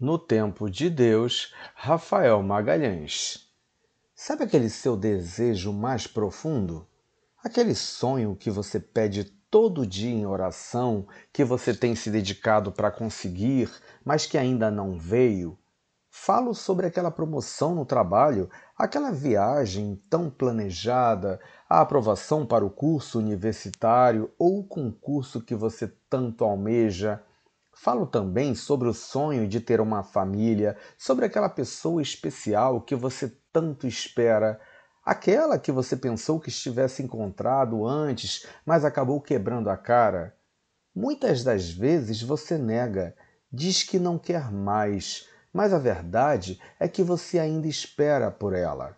No tempo de Deus, Rafael Magalhães. Sabe aquele seu desejo mais profundo? Aquele sonho que você pede todo dia em oração, que você tem se dedicado para conseguir, mas que ainda não veio? Falo sobre aquela promoção no trabalho, aquela viagem tão planejada, a aprovação para o curso universitário ou o concurso que você tanto almeja Falo também sobre o sonho de ter uma família, sobre aquela pessoa especial que você tanto espera, aquela que você pensou que estivesse encontrado antes, mas acabou quebrando a cara. Muitas das vezes você nega, diz que não quer mais, mas a verdade é que você ainda espera por ela.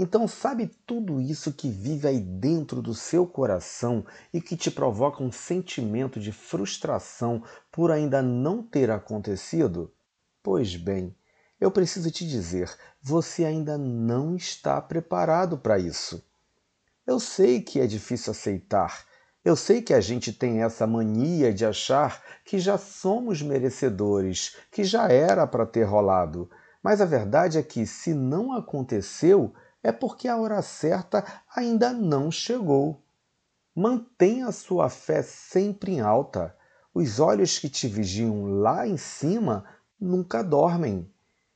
Então, sabe tudo isso que vive aí dentro do seu coração e que te provoca um sentimento de frustração por ainda não ter acontecido? Pois bem, eu preciso te dizer, você ainda não está preparado para isso. Eu sei que é difícil aceitar. Eu sei que a gente tem essa mania de achar que já somos merecedores, que já era para ter rolado. Mas a verdade é que, se não aconteceu, é porque a hora certa ainda não chegou. Mantenha sua fé sempre em alta. Os olhos que te vigiam lá em cima nunca dormem.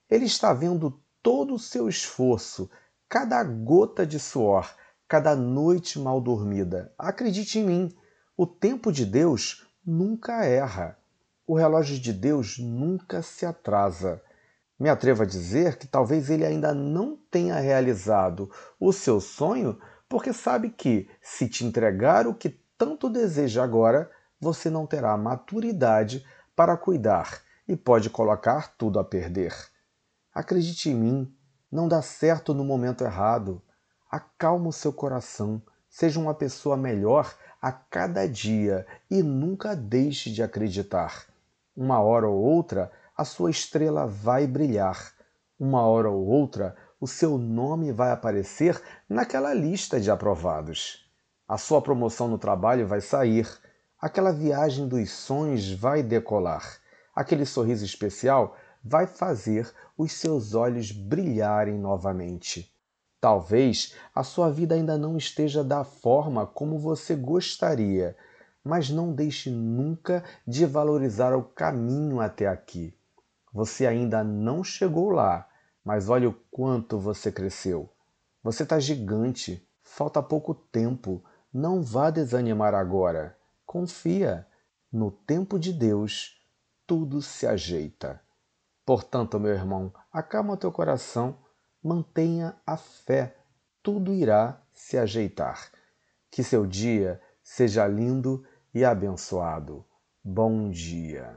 Ele está vendo todo o seu esforço, cada gota de suor, cada noite mal dormida. Acredite em mim, o tempo de Deus nunca erra. O relógio de Deus nunca se atrasa. Me atrevo a dizer que talvez ele ainda não tenha realizado o seu sonho, porque sabe que, se te entregar o que tanto deseja agora, você não terá maturidade para cuidar e pode colocar tudo a perder. Acredite em mim, não dá certo no momento errado. Acalma o seu coração, seja uma pessoa melhor a cada dia e nunca deixe de acreditar. Uma hora ou outra, a sua estrela vai brilhar. Uma hora ou outra, o seu nome vai aparecer naquela lista de aprovados. A sua promoção no trabalho vai sair. Aquela viagem dos sonhos vai decolar. Aquele sorriso especial vai fazer os seus olhos brilharem novamente. Talvez a sua vida ainda não esteja da forma como você gostaria, mas não deixe nunca de valorizar o caminho até aqui. Você ainda não chegou lá, mas olha o quanto você cresceu. Você está gigante, falta pouco tempo. Não vá desanimar agora. Confia. No tempo de Deus, tudo se ajeita. Portanto, meu irmão, acalma teu coração, mantenha a fé, tudo irá se ajeitar. Que seu dia seja lindo e abençoado. Bom dia.